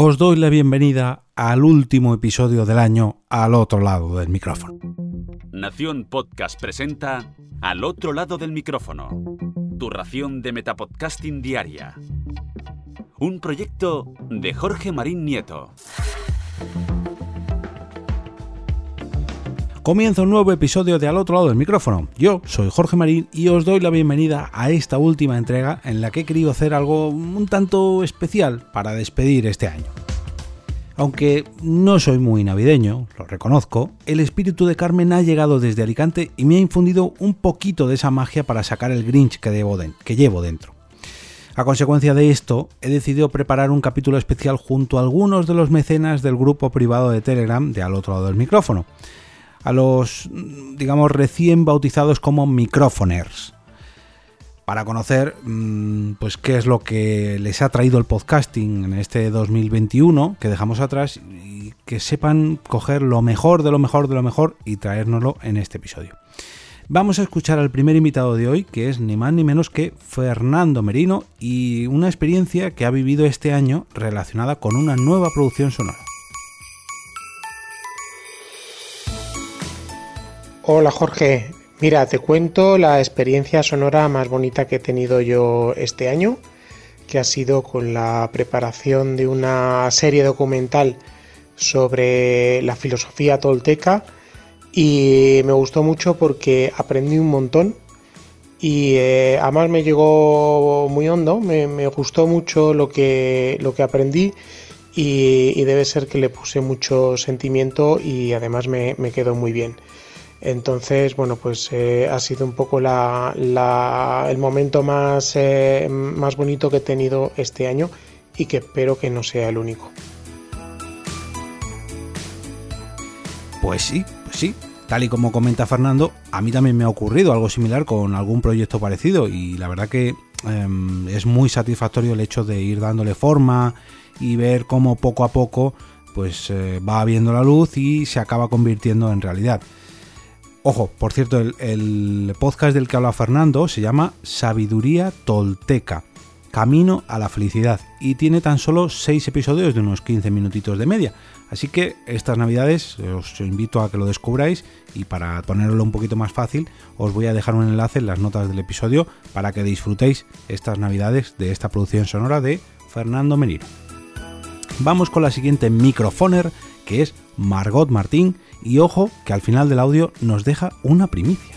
Os doy la bienvenida al último episodio del año al otro lado del micrófono. Nación Podcast presenta Al otro lado del micrófono. Tu ración de Metapodcasting Diaria. Un proyecto de Jorge Marín Nieto. Comienza un nuevo episodio de Al otro lado del micrófono. Yo soy Jorge Marín y os doy la bienvenida a esta última entrega en la que he querido hacer algo un tanto especial para despedir este año. Aunque no soy muy navideño, lo reconozco, el espíritu de Carmen ha llegado desde Alicante y me ha infundido un poquito de esa magia para sacar el Grinch que, que llevo dentro. A consecuencia de esto, he decidido preparar un capítulo especial junto a algunos de los mecenas del grupo privado de Telegram de al otro lado del micrófono a los, digamos, recién bautizados como microfoners, para conocer mm, pues qué es lo que les ha traído el podcasting en este 2021 que dejamos atrás y que sepan coger lo mejor de lo mejor de lo mejor y traérnoslo en este episodio. Vamos a escuchar al primer invitado de hoy, que es ni más ni menos que Fernando Merino, y una experiencia que ha vivido este año relacionada con una nueva producción sonora. Hola Jorge, mira, te cuento la experiencia sonora más bonita que he tenido yo este año, que ha sido con la preparación de una serie documental sobre la filosofía tolteca. Y me gustó mucho porque aprendí un montón y eh, además me llegó muy hondo, me, gustó mucho lo que, lo que aprendí y, debe ser que le puse mucho sentimiento y además me quedó muy bien. Entonces, bueno, pues eh, ha sido un poco el momento más, eh, más bonito que he tenido este año y que espero que no sea el único. Pues sí, pues sí. Tal y como comenta Fernando, a mí también me ha ocurrido algo similar con algún proyecto parecido y la verdad que em, es muy satisfactorio el hecho de ir dándole forma y ver cómo poco a poco pues eh, va viendo la luz y se acaba convirtiendo en realidad. Ojo, por cierto, el, podcast del que habla Fernando se llama Sabiduría Tolteca, Camino a la Felicidad, y tiene tan solo 6 episodios de unos 15 minutitos de media. Así que estas navidades os invito a que lo descubráis y para ponerlo un poquito más fácil os voy a dejar un enlace en las notas del episodio para que disfrutéis estas navidades de esta producción sonora de Fernando Meniro. Vamos con la siguiente microfoner que es Margot Martín y ojo que al final del audio nos deja una primicia.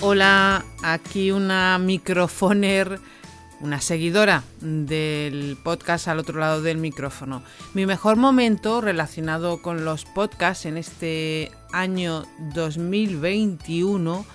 Hola, aquí una microfoner, una seguidora del podcast al otro lado del micrófono. Mi mejor momento relacionado con los podcasts en este año 2021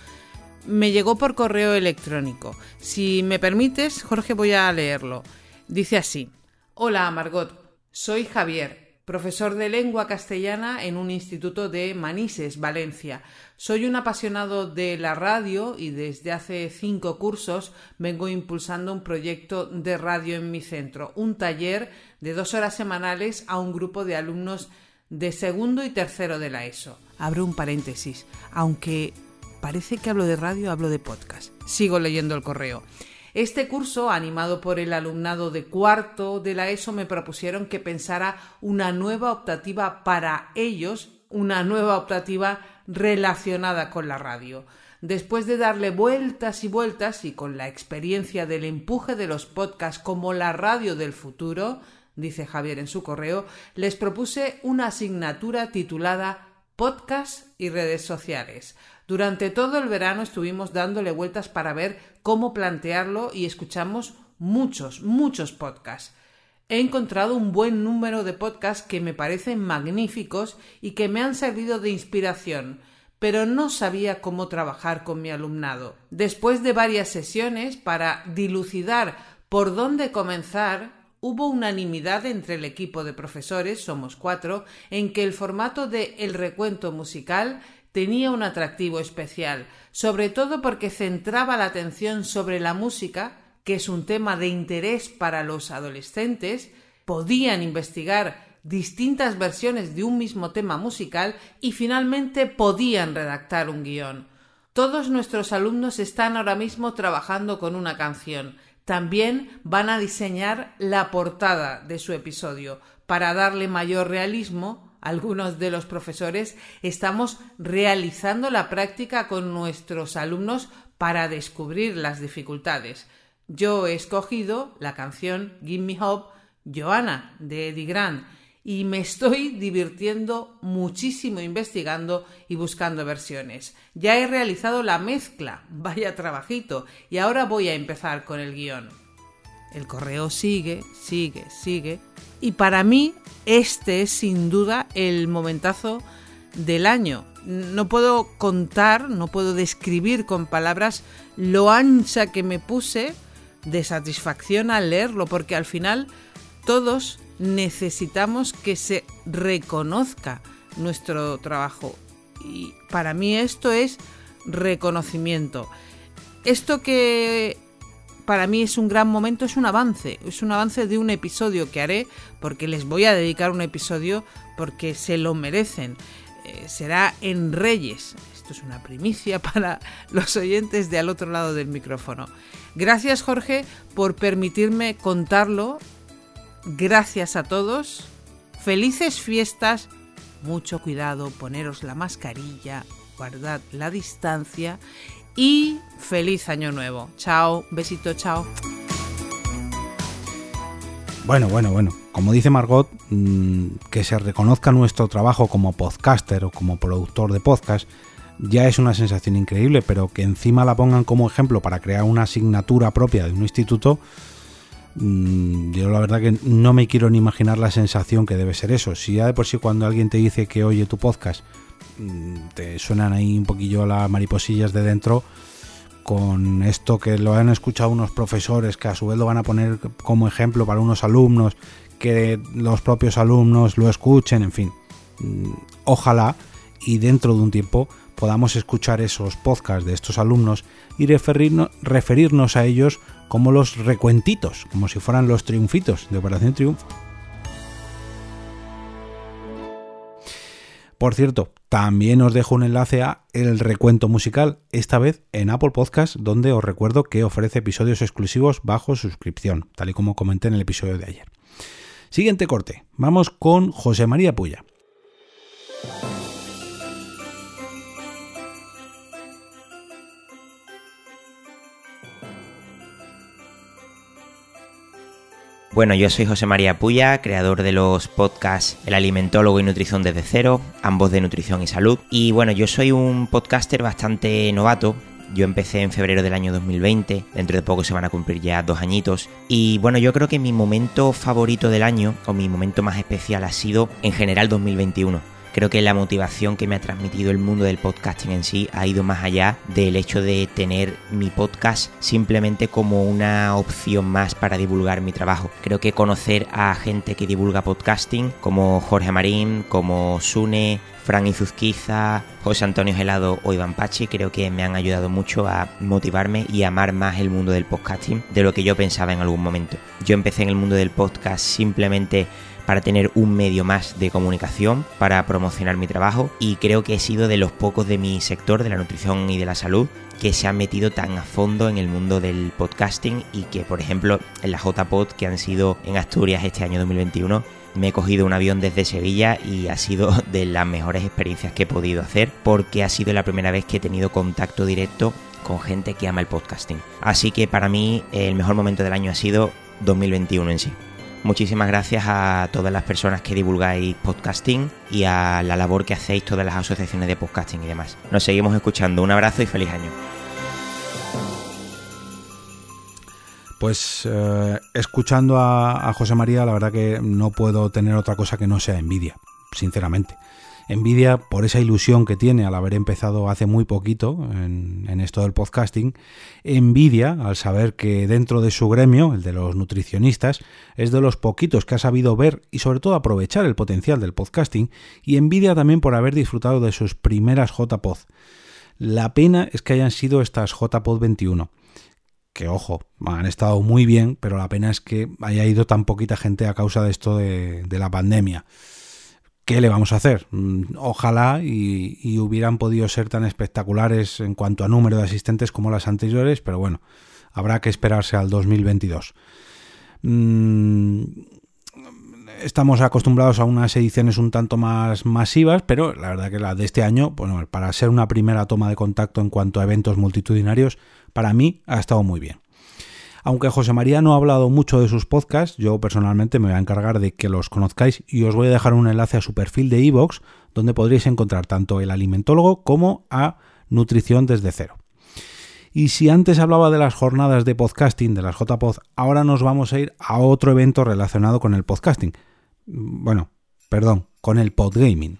me llegó por correo electrónico. Si me permites, Jorge, voy a leerlo. Dice así. Hola, Margot. Soy Javier, profesor de lengua castellana en un instituto de Manises, Valencia. Soy un apasionado de la radio y desde hace cinco cursos vengo impulsando un proyecto de radio en mi centro, un taller de dos horas semanales a un grupo de alumnos de segundo y tercero de la ESO. Abro un paréntesis, aunque parece que hablo de radio, hablo de podcast. Sigo leyendo el correo. Este curso, animado por el alumnado de cuarto de la ESO, me propusieron que pensara una nueva optativa para ellos, una nueva optativa relacionada con la radio. Después de darle vueltas y vueltas y con la experiencia del empuje de los podcasts como la radio del futuro, dice Javier en su correo, les propuse una asignatura titulada Podcast y redes sociales. Durante todo el verano estuvimos dándole vueltas para ver cómo plantearlo y escuchamos muchos, muchos podcasts. He encontrado un buen número de podcasts que me parecen magníficos y que me han servido de inspiración, pero no sabía cómo trabajar con mi alumnado. Después de varias sesiones para dilucidar por dónde comenzar, hubo unanimidad entre el equipo de profesores, somos cuatro, en que el formato de El recuento musical tenía un atractivo especial, sobre todo porque centraba la atención sobre la música, que es un tema de interés para los adolescentes, podían investigar distintas versiones de un mismo tema musical y finalmente podían redactar un guion. Todos nuestros alumnos están ahora mismo trabajando con una canción. También van a diseñar la portada de su episodio para darle mayor realismo algunos de los profesores estamos realizando la práctica con nuestros alumnos para descubrir las dificultades. Yo he escogido la canción Give Me Hope, Joanna, de Eddie Grant, y me estoy divirtiendo muchísimo investigando y buscando versiones. Ya he realizado la mezcla, vaya trabajito, y ahora voy a empezar con el guion. El correo sigue, sigue, sigue, y para mí este es sin duda el momentazo del año. No puedo contar, no puedo describir con palabras lo ancha que me puse de satisfacción al leerlo, porque al final todos necesitamos que se reconozca nuestro trabajo. Y para mí esto es reconocimiento. Esto que para mí es un gran momento, es un avance, es un avance de un episodio que haré, porque les voy a dedicar un episodio porque se lo merecen. Eh, será en Reyes. Esto es una primicia para los oyentes de al otro lado del micrófono. Gracias Jorge por permitirme contarlo. Gracias a todos. Felices fiestas. Mucho cuidado, poneros la mascarilla, guardad la distancia y feliz año nuevo. Chao, besito, chao. Bueno, bueno, bueno. Como dice Margot, mm, que se reconozca nuestro trabajo como podcaster o como productor de podcast ya es una sensación increíble, pero que encima la pongan como ejemplo para crear una asignatura propia de un instituto, yo la verdad que no me quiero ni imaginar la sensación que debe ser eso. Si ya de por sí cuando alguien te dice que oye tu podcast Mm, te suenan ahí un poquillo las mariposillas de dentro con esto que lo han escuchado unos profesores que a su vez lo van a poner como ejemplo para unos alumnos, que los propios alumnos lo escuchen, en fin. Mm, ojalá y dentro de un tiempo podamos escuchar esos podcasts de estos alumnos y referirnos, referirnos a ellos como los recuentitos, como si fueran los triunfitos de Operación Triunfo. Por cierto, también os dejo un enlace a el recuento musical, esta vez en Apple Podcast, donde os recuerdo que ofrece episodios exclusivos bajo suscripción, tal y como comenté en el episodio de ayer. Siguiente corte, vamos con José María Puya. Bueno, yo soy José María Puya, creador de los podcasts El Alimentólogo y Nutrición desde cero, ambos de nutrición y salud. Y bueno, yo soy un podcaster bastante novato, yo empecé en febrero del año 2020, dentro de poco se van a cumplir ya dos añitos. Y bueno, yo creo que mi momento favorito del año, o mi momento más especial, ha sido en general 2021 Creo que la motivación que me ha transmitido el mundo del podcasting en sí ha ido más allá del hecho de tener mi podcast simplemente como una opción más para divulgar mi trabajo. Creo que conocer a gente que divulga podcasting como Jorge Marín, como Sune, Fran Izuzquiza, José Antonio Gelado o Iván Pachi creo que me han ayudado mucho a motivarme y amar más el mundo del podcasting de lo que yo pensaba en algún momento. Yo empecé en el mundo del podcast simplemente para tener un medio más de comunicación, para promocionar mi trabajo y creo que he sido de los pocos de mi sector, de la nutrición y de la salud, que se han metido tan a fondo en el mundo del podcasting y que, por ejemplo, en la JPod que han sido en Asturias este año 2021, me he cogido un avión desde Sevilla y ha sido de las mejores experiencias que he podido hacer porque ha sido la primera vez que he tenido contacto directo con gente que ama el podcasting. Así que para mí el mejor momento del año ha sido 2021 en sí. Muchísimas gracias a todas las personas que divulgáis podcasting y a la labor que hacéis todas las asociaciones de podcasting y demás. Nos seguimos escuchando. Un abrazo y feliz año. Pues eh, escuchando a, a José María, la verdad que no puedo tener otra cosa que no sea envidia, sinceramente. Envidia por esa ilusión que tiene al haber empezado hace muy poquito en, esto del podcasting. Envidia al saber que dentro de su gremio, el de los nutricionistas, es de los poquitos que ha sabido ver y sobre todo aprovechar el potencial del podcasting. Y envidia también por haber disfrutado de sus primeras JPod. La pena es que hayan sido estas JPod 21 que ojo, han estado muy bien, pero la pena es que haya ido tan poquita gente a causa de esto de la pandemia. ¿Qué le vamos a hacer? Mm, ojalá y, hubieran podido ser tan espectaculares en cuanto a número de asistentes como las anteriores, pero bueno, habrá que esperarse al 2022. Mm, estamos acostumbrados a unas ediciones un tanto más masivas, pero la verdad que la de este año, bueno, para ser una primera toma de contacto en cuanto a eventos multitudinarios, para mí ha estado muy bien. Aunque José María no ha hablado mucho de sus podcasts, yo personalmente me voy a encargar de que los conozcáis y os voy a dejar un enlace a su perfil de iVoox, donde podréis encontrar tanto el alimentólogo como a Nutrición desde cero. Y si antes hablaba de las jornadas de podcasting, de las JPod, ahora nos vamos a ir a otro evento relacionado con el podcasting. Bueno, perdón, con el podgaming.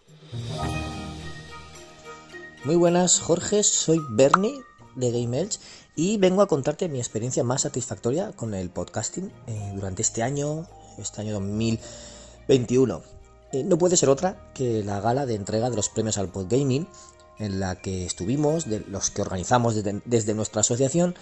Muy buenas, Jorge, soy Bernie de Game y vengo a contarte mi experiencia más satisfactoria con el podcasting eh, durante este año, este año 2021. Eh, no puede ser otra que la gala de entrega de los premios al Podgaming en la que estuvimos, de los que organizamos desde, nuestra asociación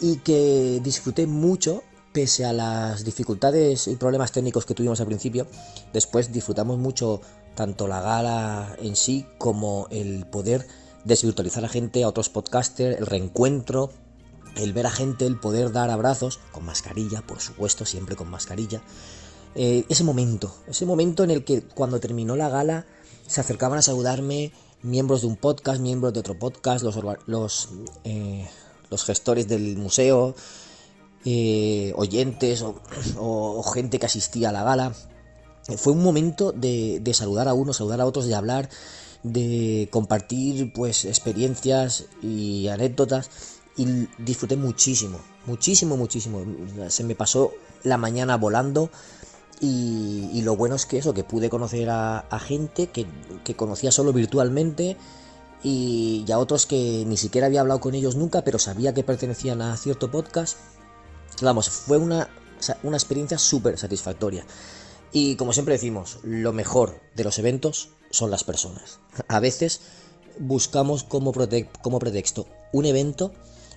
y que disfruté mucho pese a las dificultades y problemas técnicos que tuvimos al principio, después disfrutamos mucho tanto la gala en sí como el poder desvirtualizar a gente, a otros podcasters, el reencuentro, el ver a gente, el poder dar abrazos, con mascarilla, por supuesto, siempre con mascarilla. Eh, ese momento, ese momento en el que cuando terminó la gala se acercaban a saludarme miembros de un podcast, miembros de otro podcast, los, eh, los gestores del museo, eh, oyentes o, gente que asistía a la gala. Fue un momento de, de, saludar a unos, saludar a otros, de hablar, de compartir pues experiencias y anécdotas y disfruté muchísimo, muchísimo, muchísimo. Se me pasó la mañana volando y, lo bueno es que eso, que pude conocer a, gente que, conocía solo virtualmente y, a otros que ni siquiera había hablado con ellos nunca, pero sabía que pertenecían a cierto podcast. Vamos, fue una, una experiencia súper satisfactoria. Y como siempre decimos, lo mejor de los eventos son las personas. A veces buscamos como, pretexto un evento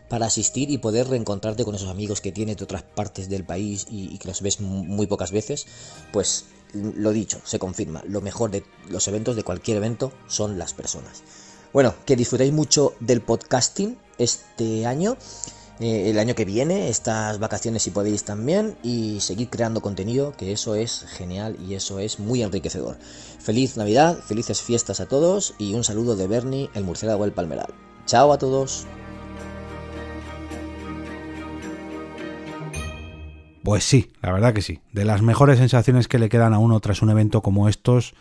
para asistir y poder reencontrarte con esos amigos que tienes de otras partes del país y, que los ves muy pocas veces, pues lo dicho, se confirma, lo mejor de los eventos, de cualquier evento, son las personas. Bueno, que disfrutéis mucho del podcasting este año, eh, el año que viene, estas vacaciones si podéis también, y seguir creando contenido, que eso es genial y eso es muy enriquecedor. Feliz Navidad, felices fiestas a todos y un saludo de Bernie, el murciélago del Palmeral. Chao a todos. Pues sí, la verdad que sí. De las mejores sensaciones que le quedan a uno tras un evento como estos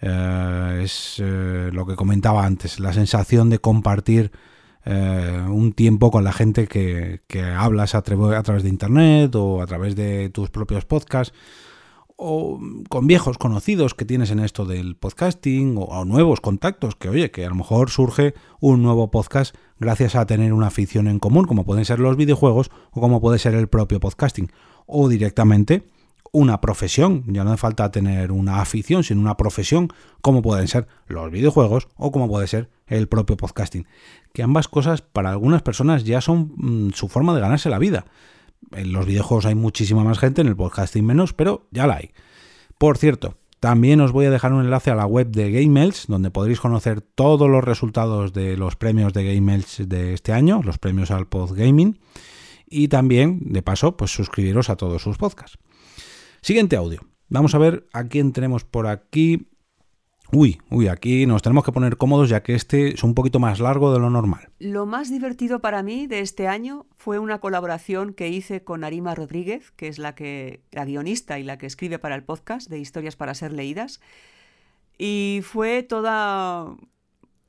eh, es eh, lo que comentaba antes, la sensación de compartir eh, un tiempo con la gente que, hablas a, través de internet o a través de tus propios podcasts o con viejos conocidos que tienes en esto del podcasting o, o, nuevos contactos que oye que a lo mejor surge un nuevo podcast gracias a tener una afición en común como pueden ser los videojuegos o como puede ser el propio podcasting o directamente una profesión. Ya no hace falta tener una afición, sino una profesión, como pueden ser los videojuegos o como puede ser el propio podcasting. Que ambas cosas para algunas personas ya son mm, su forma de ganarse la vida. En los videojuegos hay muchísima más gente, en el podcasting menos, pero ya la hay. Por cierto, también os voy a dejar un enlace a la web de GameMails, donde podréis conocer todos los resultados de los premios de GameMails de este año, los premios al Podgaming y también, de paso, pues suscribiros a todos sus podcasts. Siguiente audio. Vamos a ver a quién tenemos por aquí. Uy, uy, aquí nos tenemos que poner cómodos ya que este es un poquito más largo de lo normal. Lo más divertido para mí de este año fue una colaboración que hice con Arima Rodríguez, que es la que la guionista y la que escribe para el podcast de historias para ser leídas. Y fue toda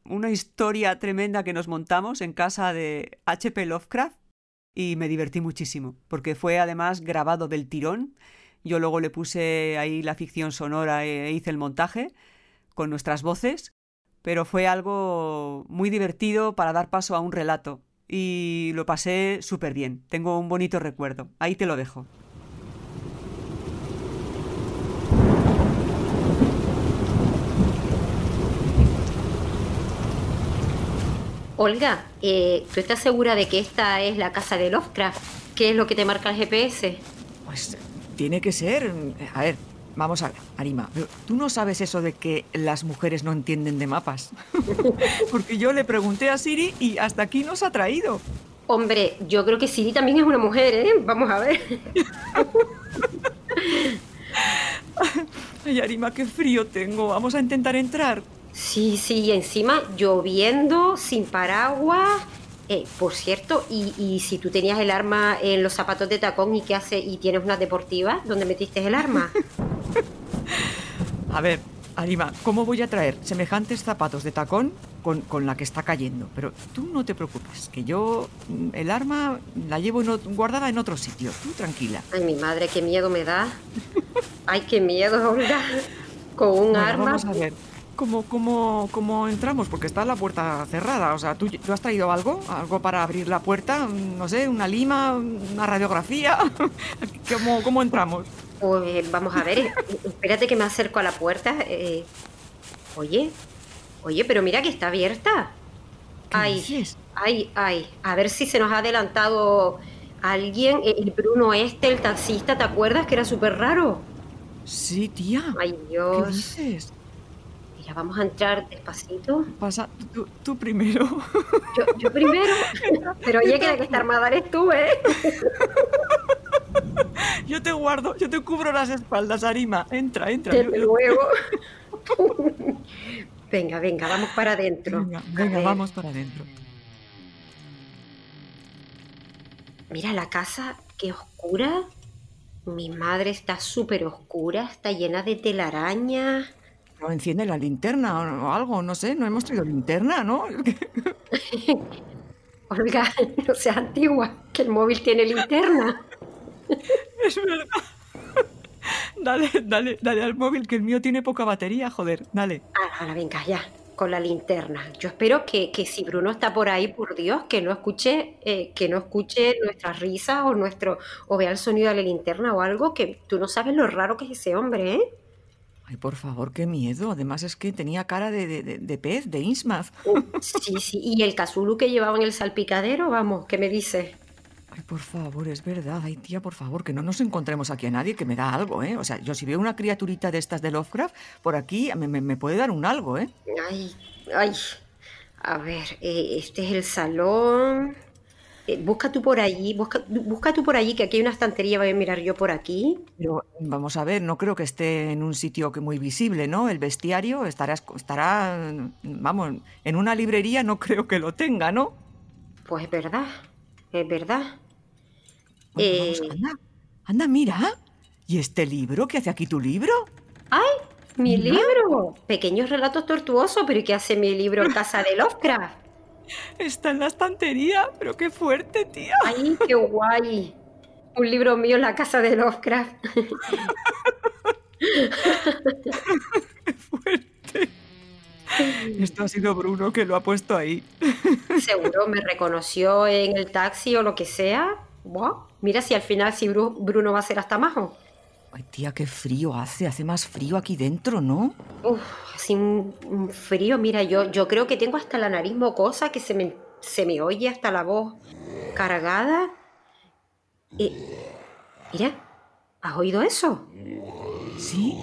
una historia tremenda que nos montamos en casa de HP Lovecraft y me divertí muchísimo, porque fue además grabado del tirón. Yo luego le puse ahí la ficción sonora e hice el montaje con nuestras voces, pero fue algo muy divertido para dar paso a un relato y lo pasé súper bien. Tengo un bonito recuerdo. Ahí te lo dejo. Olga, eh, ¿tú estás segura de que esta es la casa de Lovecraft? ¿Qué es lo que te marca el GPS? Pues tiene que ser. A ver, vamos a ver, Arima. Tú no sabes eso de que las mujeres no entienden de mapas. Porque yo le pregunté a Siri y hasta aquí nos ha traído. Hombre, yo creo que Siri también es una mujer, ¿eh? Vamos a ver. Ay, Arima, qué frío tengo. Vamos a intentar entrar. Sí, sí, y encima lloviendo, sin paraguas. Eh, por cierto, y, y si tú tenías el arma en los zapatos de tacón y qué hace y tienes unas deportivas, ¿dónde metiste el arma? A ver, Arima, ¿cómo voy a traer semejantes zapatos de tacón con, con la que está cayendo? Pero tú no te preocupes, que yo mm, el arma la llevo en guardada en otro sitio. Tú tranquila. Ay, mi madre, qué miedo me da. Ay, qué miedo, Olga. Con un Bueno, arma. Vamos a ver. ¿Cómo, cómo, ¿Cómo entramos? Porque está la puerta cerrada. O sea, ¿tú, ¿tú has traído algo? ¿Algo para abrir la puerta? No sé, una lima, una radiografía. ¿Cómo, cómo entramos? Pues vamos a ver, espérate que me acerco a la puerta. eh. Oye, oye, pero mira que está abierta. ¿Qué Ay, dices? ay, ay. A ver si se nos ha adelantado alguien. El Bruno este, el taxista, ¿te acuerdas que era súper raro? Sí, tía. Ay, ¿Qué Dios. dices? Mira, vamos a entrar despacito. Pasa tú, tú primero. Yo, yo primero. Pero oye, que la que está armada eres tú, ¿eh? Yo te guardo, yo te cubro las espaldas, Arima. Entra, entra. Desde Yo- luego. Venga, venga, vamos para adentro. Venga, venga, vamos para adentro. Mira la casa, qué oscura. Mi madre está súper oscura, está llena de telaraña. No enciende la linterna o, algo, no sé, no hemos traído linterna, ¿no? Olga, no seas antigua, que el móvil tiene linterna. Es verdad. Dale, dale, dale al móvil, que el mío tiene poca batería, joder, dale. Ahora, ahora, venga, ya, con la linterna. Yo espero que, que si Bruno está por ahí, por Dios, que no escuche, eh, que no escuche nuestras risas o nuestro, o vea el sonido de la linterna o algo, que tú no sabes lo raro que es ese hombre, ¿eh? Ay, por favor, qué miedo. Además es que tenía cara de, de- pez, de Innsmouth. Sí, sí, y el casulu que llevaba en el salpicadero, vamos, ¿qué me dices? Ay, por favor, es verdad. Ay, tía, por favor, que no nos encontremos aquí a nadie, que me da algo, ¿eh? O sea, yo si veo una criaturita de estas de Lovecraft, por aquí me, me- me puede dar un algo, ¿eh? Ay, ay. A ver, eh, este es el salón. Eh, busca tú por allí, busca, busca tú por allí, que aquí hay una estantería, voy a mirar yo por aquí. Pero vamos a ver, no creo que esté en un sitio que muy visible, ¿no? El bestiario estará, estará, vamos, en una librería no creo que lo tenga, ¿no? Pues es verdad, es verdad. Bueno, Eh, vamos, anda, anda, mira. ¿Y este libro? ¿Qué hace aquí tu libro? ¡Ay! ¡Mi libro! Pequeños relatos tortuosos, pero ¿y qué hace mi libro en casa de Lovecraft? Está en la estantería, pero qué fuerte, tía. ¡Ay, qué guay! Un libro mío en la casa de Lovecraft. fuerte. Esto ha sido Bruno que lo ha puesto ahí. Seguro me reconoció en el taxi o lo que sea. Buah, Mira si al final si Bru- Bruno va a ser hasta majo. Ay, tía, qué frío hace. Hace más frío aquí dentro, ¿no? Uf, así un, frío. Mira, yo, yo creo que tengo hasta la nariz mocosa, que se me, se me oye hasta la voz cargada. Y, mira, ¿has oído eso? ¿Sí?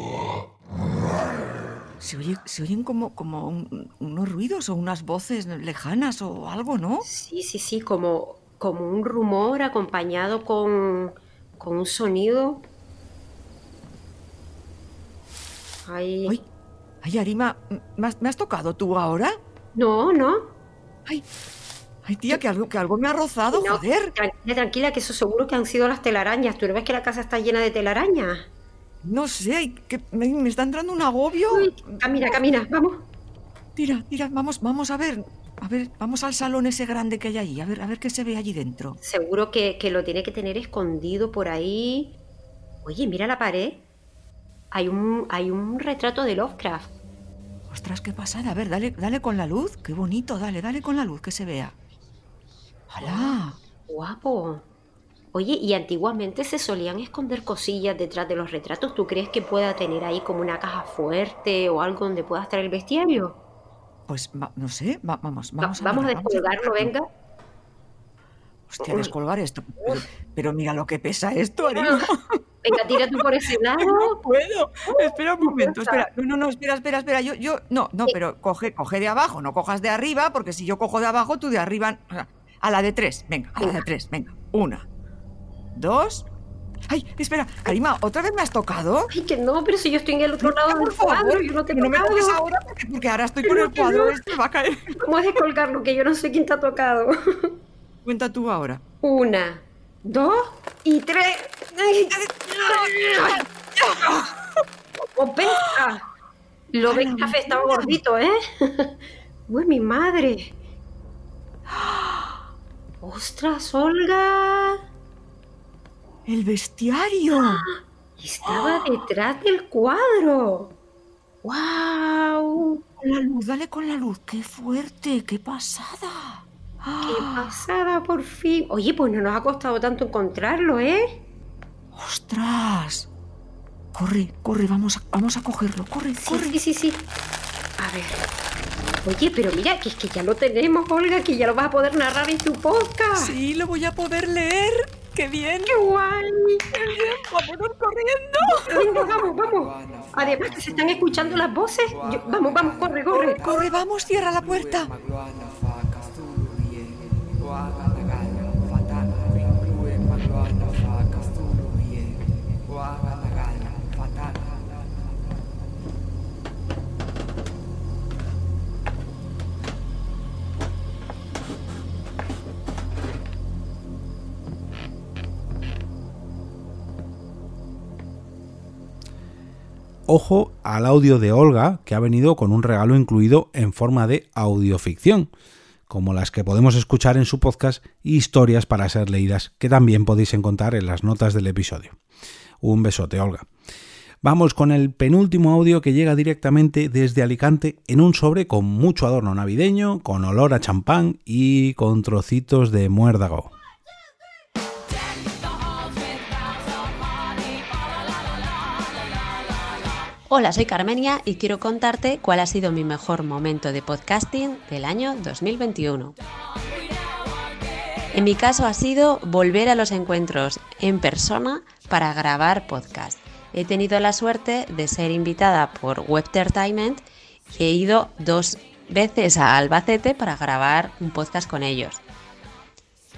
Se, oye- se oyen como, como un- unos ruidos o unas voces lejanas o algo, ¿no? Sí, sí, sí, como, como un rumor acompañado con, con un sonido. Ay, Ay, ay, Arima, ¿me has, me has tocado tú ahora? no, no. Ay, ay, tía, que algo, que algo me ha rozado, No, joder. Tranquila, tranquila, que eso seguro que han sido las telarañas. ¿Tú no ves que la casa está llena de telarañas? No sé, que me, me está entrando un agobio. Uy, camina, camina, vamos. Tira, tira, vamos, vamos a ver. A ver, vamos al salón ese grande que hay ahí, a ver, a ver qué se ve allí dentro. Seguro que, que lo tiene que tener escondido por ahí. Oye, mira la pared. Hay un, hay un retrato de Lovecraft. Ostras, qué pasada. A ver, dale, dale con la luz. Qué bonito, dale, dale con la luz, que se vea. ¡Hala! Guapo. Oye, y antiguamente se solían esconder cosillas detrás de los retratos. ¿Tú crees que pueda tener ahí como una caja fuerte o algo donde pueda estar el bestiario? Pues va- no sé, va- vamos, Va- vamos a vamos a descolgarlo, venga. Hostia, descolgar esto. Pero, pero mira lo que pesa esto, Arima. Venga, tira tú por ese No lado. puedo. Espera un momento, espera. No, no, no, espera, espera, espera. Yo, yo, no, no, pero coge, coge de abajo, no cojas de arriba, porque si yo cojo de abajo, tú de arriba. A la de tres, venga, a la de tres, venga. Una, dos. Ay, espera, Karima, ¿otra vez me has tocado? Ay, que no, pero si yo estoy en el otro lado del cuadro, yo no te he no me toques ahora porque, ahora estoy con Pero el que cuadro, no. este va a caer. ¿Cómo has de colgarlo? Que yo no sé quién te ha tocado. Cuenta tú ahora. Una, dos y tres. ¡Oh, venga! Lo ves café estaba gordito, ¿eh? Uy, mi madre. ¡Ostras, Olga! El bestiario. Estaba detrás del cuadro. ¡Wow! Con la luz, dale con la luz. Qué fuerte, qué pasada. ¡Qué pasada, por fin! Oye, pues no nos ha costado tanto encontrarlo, ¿eh? ¡Ostras! Corre, corre, vamos a, vamos a cogerlo. Corre, Sí, corre. sí, sí, sí. A ver. Oye, pero mira, que es que ya lo tenemos, Olga, que ya lo vas a poder narrar en tu podcast. Sí, lo voy a poder leer. ¡Qué bien! ¡Qué guay! ¡Qué bien! ¡Vámonos corriendo! Venga, vamos, vamos. Además que se están escuchando las voces. Yo- vamos, vamos, corre, corre. ¡Corre, vamos! ¡Cierra la puerta! Ojo al audio de Olga, que ha venido con un regalo incluido en forma de audioficción, como las que podemos escuchar en su podcast Historias para ser leídas, que también podéis encontrar en las notas del episodio. Un besote, Olga. Vamos con el penúltimo audio que llega directamente desde Alicante en un sobre con mucho adorno navideño, con olor a champán y con trocitos de muérdago. Hola, soy Carmenia y quiero contarte cuál ha sido mi mejor momento de podcasting del año 2021. En mi caso ha sido volver a los encuentros en persona para grabar podcast. He tenido la suerte de ser invitada por Webtertainment y he ido dos veces a Albacete para grabar un podcast con ellos.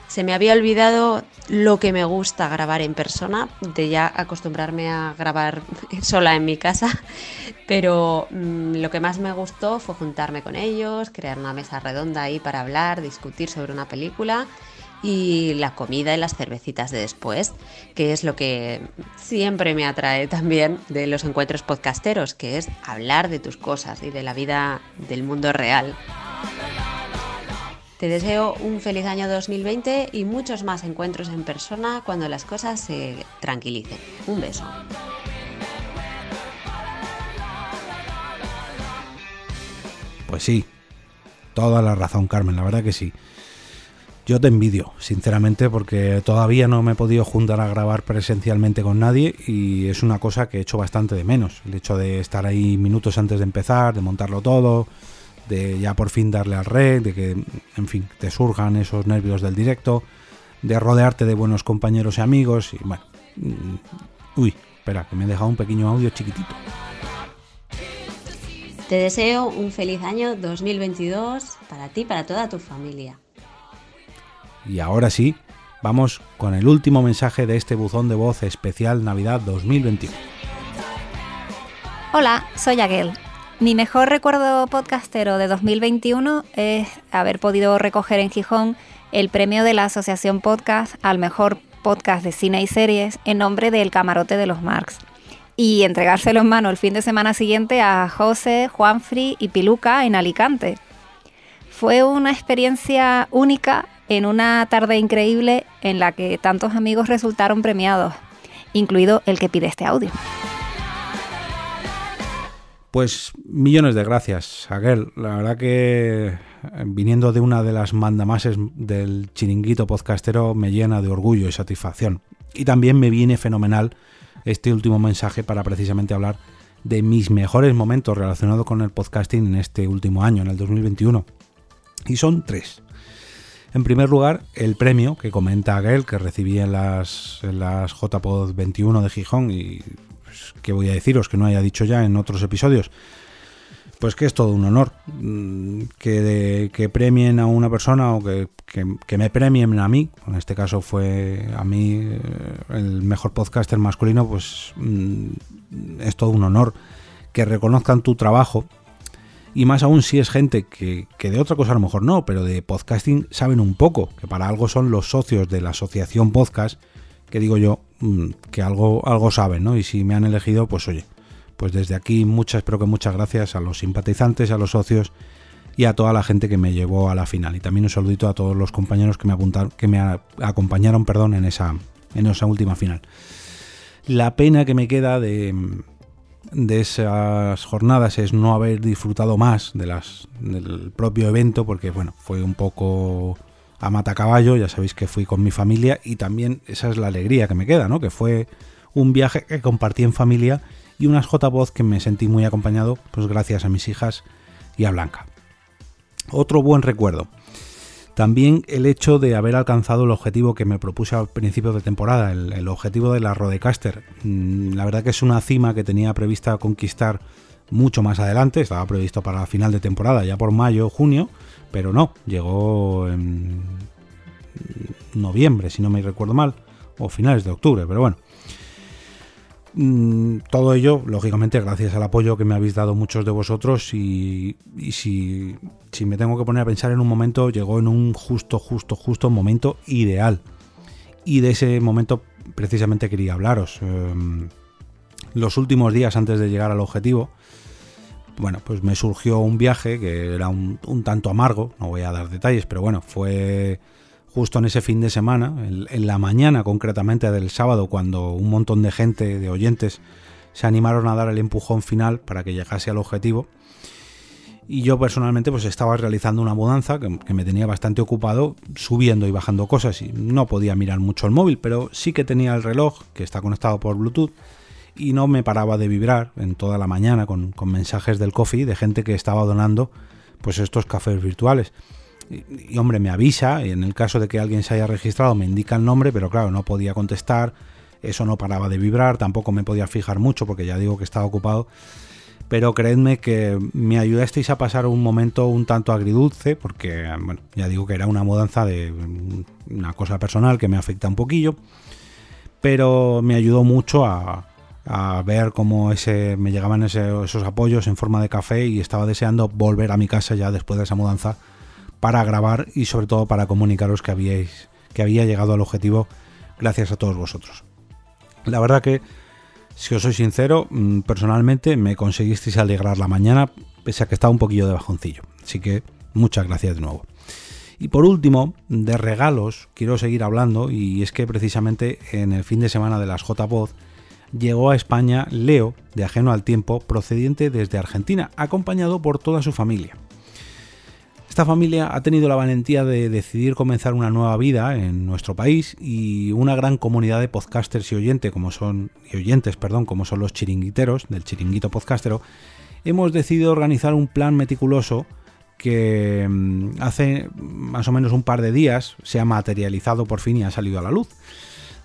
Se me había olvidado lo que me gusta grabar en persona, de ya acostumbrarme a grabar sola en mi casa, pero mm, lo que más me gustó fue juntarme con ellos, crear una mesa redonda ahí para hablar, discutir sobre una película y la comida y las cervecitas de después, que es lo que siempre me atrae también de los encuentros podcasteros, que es hablar de tus cosas y de la vida del mundo real. Te deseo un feliz año 2020 y muchos más encuentros en persona cuando las cosas se tranquilicen. Un beso. Pues sí, toda la razón, Carmen, la verdad que sí. Yo te envidio, sinceramente, porque todavía no me he podido juntar a grabar presencialmente con nadie y es una cosa que he hecho bastante de menos. El hecho de estar ahí minutos antes de empezar, de montarlo todo, de ya por fin darle al red, de que, en fin, te surjan esos nervios del directo, de rodearte de buenos compañeros y amigos y bueno. mm, Uy, espera, que me he dejado un pequeño audio chiquitito. Te deseo un feliz año 2022 para ti para toda tu familia. Y ahora sí, vamos con el último mensaje de este buzón de voz especial Navidad 2021. Hola, soy Aguel. Mi mejor recuerdo podcastero de 2021 es haber podido recoger en Gijón el premio de la Asociación Podcast al mejor podcast de cine y series en nombre del Camarote de los Marx y entregárselo en mano el fin de semana siguiente a José, Juanfri y Piluca en Alicante. Fue una experiencia única en una tarde increíble en la que tantos amigos resultaron premiados, incluido el que pide este audio. Pues millones de gracias, Aguel. La verdad que eh, viniendo de una de las mandamases del chiringuito podcastero me llena de orgullo y satisfacción. Y también me viene fenomenal este último mensaje para precisamente hablar de mis mejores momentos relacionados con el podcasting en este último año, en el 2021. Y son tres. En primer lugar, el premio que comenta Aguel, que recibí en las, en las JPod 21 de Gijón y pues, ¿qué voy a deciros que no haya dicho ya en otros episodios? pues que es todo un honor mm, que, que premien a una persona o que, que, me premien a mí, en este caso fue a mí eh, el mejor podcaster masculino, pues mm, es todo un honor que reconozcan tu trabajo y más aún si es gente que, que, de otra cosa a lo mejor no, pero de podcasting saben un poco, que para algo son los socios de la asociación podcast, que digo yo, mm, que algo, algo saben, ¿no? Y si me han elegido, pues oye, pues desde aquí muchas, pero que muchas gracias a los simpatizantes, a los socios y a toda la gente que me llevó a la final. Y también un saludito a todos los compañeros que me apuntaron, que me acompañaron, perdón, en esa, en esa última final. La pena que me queda de, de esas jornadas es no haber disfrutado más de las, del propio evento, porque bueno, fue un poco a mata caballo, ya sabéis que fui con mi familia y también esa es la alegría que me queda, ¿no? Que fue un viaje que compartí en familia y unas J-Voz que me sentí muy acompañado, pues gracias a mis hijas y a Blanca. Otro buen recuerdo. También el hecho de haber alcanzado el objetivo que me propuse al principio de temporada, el, objetivo de la Rodecaster. Mm, la verdad que es una cima que tenía prevista conquistar mucho más adelante, estaba previsto para final de temporada, ya por mayo, junio, pero no, llegó en noviembre, si no me recuerdo mal, o finales de octubre, pero bueno. Mm, todo ello, lógicamente, gracias al apoyo que me habéis dado muchos de vosotros y, si, si, me tengo que poner a pensar en un momento, llegó en un justo, justo, justo momento ideal. Y de ese momento precisamente quería hablaros. Em, los últimos días antes de llegar al objetivo, bueno, pues me surgió un viaje que era un, un tanto amargo, no voy a dar detalles, pero bueno, fue justo en ese fin de semana, en, la mañana concretamente del sábado, cuando un montón de gente, de oyentes, se animaron a dar el empujón final para que llegase al objetivo. Y yo personalmente pues estaba realizando una mudanza que, me tenía bastante ocupado subiendo y bajando cosas y no podía mirar mucho el móvil, pero sí que tenía el reloj que está conectado por Bluetooth y no me paraba de vibrar en toda la mañana con, con mensajes del coffee de gente que estaba donando pues estos cafés virtuales y, hombre, me avisa, y en el caso de que alguien se haya registrado me indica el nombre, pero claro, no podía contestar, eso no paraba de vibrar, tampoco me podía fijar mucho porque ya digo que estaba ocupado. Pero creedme que me ayudasteis a pasar un momento un tanto agridulce, porque, bueno, ya digo que era una mudanza de una cosa personal que me afecta un poquillo, pero me ayudó mucho a, ver cómo ese, me llegaban esos apoyos en forma de café y estaba deseando volver a mi casa ya después de esa mudanza para grabar y sobre todo para comunicaros que habíais que había llegado al objetivo gracias a todos vosotros. La verdad que si os soy sincero, mm, personalmente me conseguisteis alegrar la mañana pese a que estaba un poquillo de bajoncillo. Así que muchas gracias de nuevo. Y por último, de regalos, quiero seguir hablando y es que precisamente en el fin de semana de las J-Pod llegó a España Leo, de ajeno al tiempo, procediente desde Argentina, acompañado por toda su familia. Esta familia ha tenido la valentía de decidir comenzar una nueva vida en nuestro país y una gran comunidad de podcasters y oyentes, como son y oyentes, perdón, como son los chiringuiteros del chiringuito podcastero, hemos decidido organizar un plan meticuloso que mm, hace más o menos un par de días se ha materializado por fin y ha salido a la luz.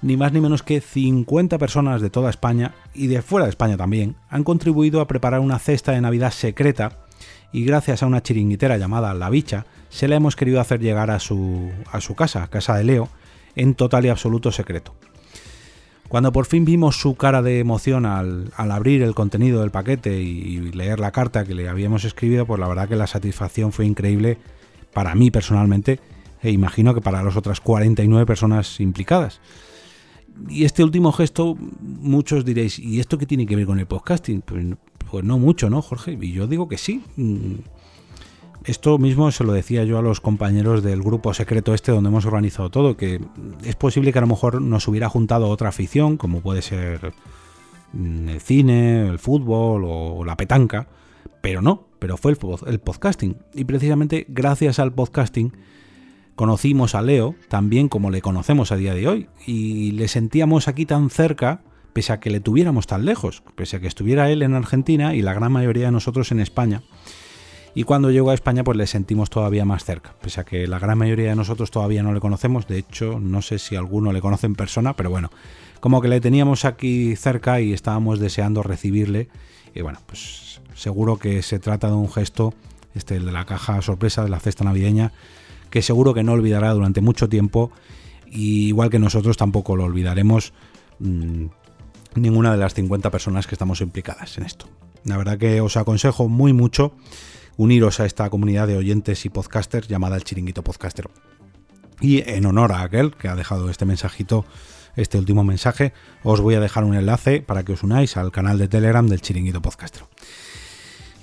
Ni más ni menos que 50 personas de toda España y de fuera de España también han contribuido a preparar una cesta de Navidad secreta y gracias a una chiringuitera llamada La Bicha, se la hemos querido hacer llegar a su, a su casa, casa de Leo, en total y absoluto secreto. Cuando por fin vimos su cara de emoción al, abrir el contenido del paquete y, leer la carta que le habíamos escrito, pues la verdad que la satisfacción fue increíble para mí personalmente e imagino que para las otras 49 personas implicadas. Y este último gesto, muchos diréis, ¿y esto qué tiene que ver con el podcasting? Pues pues no mucho, ¿no, Jorge? Y yo digo que sí. Mm, esto mismo se lo decía yo a los compañeros del grupo secreto este donde hemos organizado todo, que es posible que a lo mejor nos hubiera juntado otra afición, como puede ser mm, el cine, el fútbol o la petanca, pero no, pero fue el, podcasting. Y precisamente gracias al podcasting conocimos a Leo también como le conocemos a día de hoy y le sentíamos aquí tan cerca pese a que le tuviéramos tan lejos, pese a que estuviera él en Argentina y la gran mayoría de nosotros en España. Y cuando llegó a España, pues le sentimos todavía más cerca, pese a que la gran mayoría de nosotros todavía no le conocemos. De hecho, no sé si alguno le conoce en persona, pero bueno, como que le teníamos aquí cerca y estábamos deseando recibirle. Y bueno, pues seguro que se trata de un gesto, este de la caja sorpresa, de la cesta navideña, que seguro que no olvidará durante mucho tiempo. Y igual que nosotros tampoco lo olvidaremos mmm, ninguna de las 50 personas que estamos implicadas en esto. La verdad que os aconsejo muy mucho uniros a esta comunidad de oyentes y podcasters llamada el Chiringuito Podcaster. Y en honor a aquel que ha dejado este mensajito, este último mensaje, os voy a dejar un enlace para que os unáis al canal de Telegram del Chiringuito Podcaster.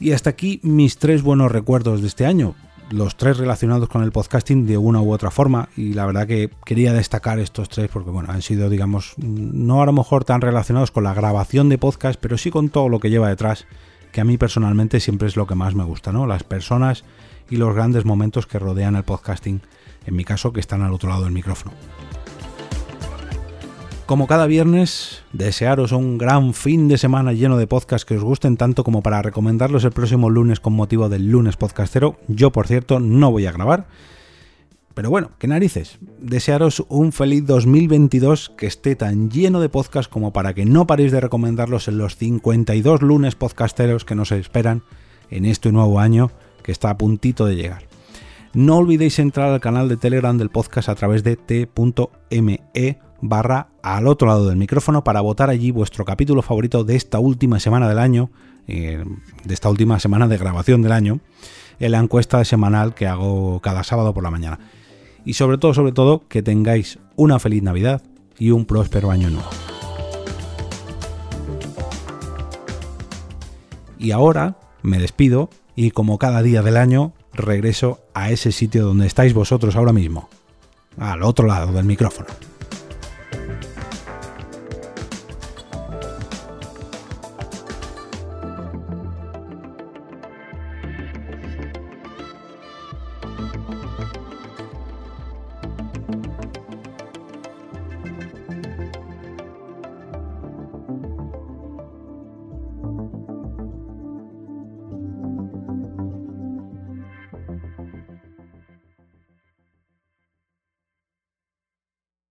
Y hasta aquí mis tres buenos recuerdos de este año, los tres relacionados con el podcasting de una u otra forma y la verdad que quería destacar estos tres porque bueno, han sido digamos no a lo mejor tan relacionados con la grabación de podcast, pero sí con todo lo que lleva detrás que a mí personalmente siempre es lo que más me gusta, ¿no? Las personas y los grandes momentos que rodean el podcasting, en mi caso que están al otro lado del micrófono. Como cada viernes, desearos un gran fin de semana lleno de podcasts que os gusten tanto como para recomendarlos el próximo lunes con motivo del lunes podcastero. Yo, por cierto, no voy a grabar, pero bueno, qué narices. Desearos un feliz 2022 que esté tan lleno de podcast como para que no paréis de recomendarlos en los 52 lunes podcasteros que nos esperan en este nuevo año que está a puntito de llegar. No olvidéis entrar al canal de Telegram del podcast a través de t.me barra al otro lado del micrófono para votar allí vuestro capítulo favorito de esta última semana del año, eh, de esta última semana de grabación del año, en la encuesta semanal que hago cada sábado por la mañana y sobre todo, sobre todo, que tengáis una feliz Navidad y un próspero año nuevo. Y ahora me despido y como cada día del año regreso a ese sitio donde estáis vosotros ahora mismo, al otro lado del micrófono.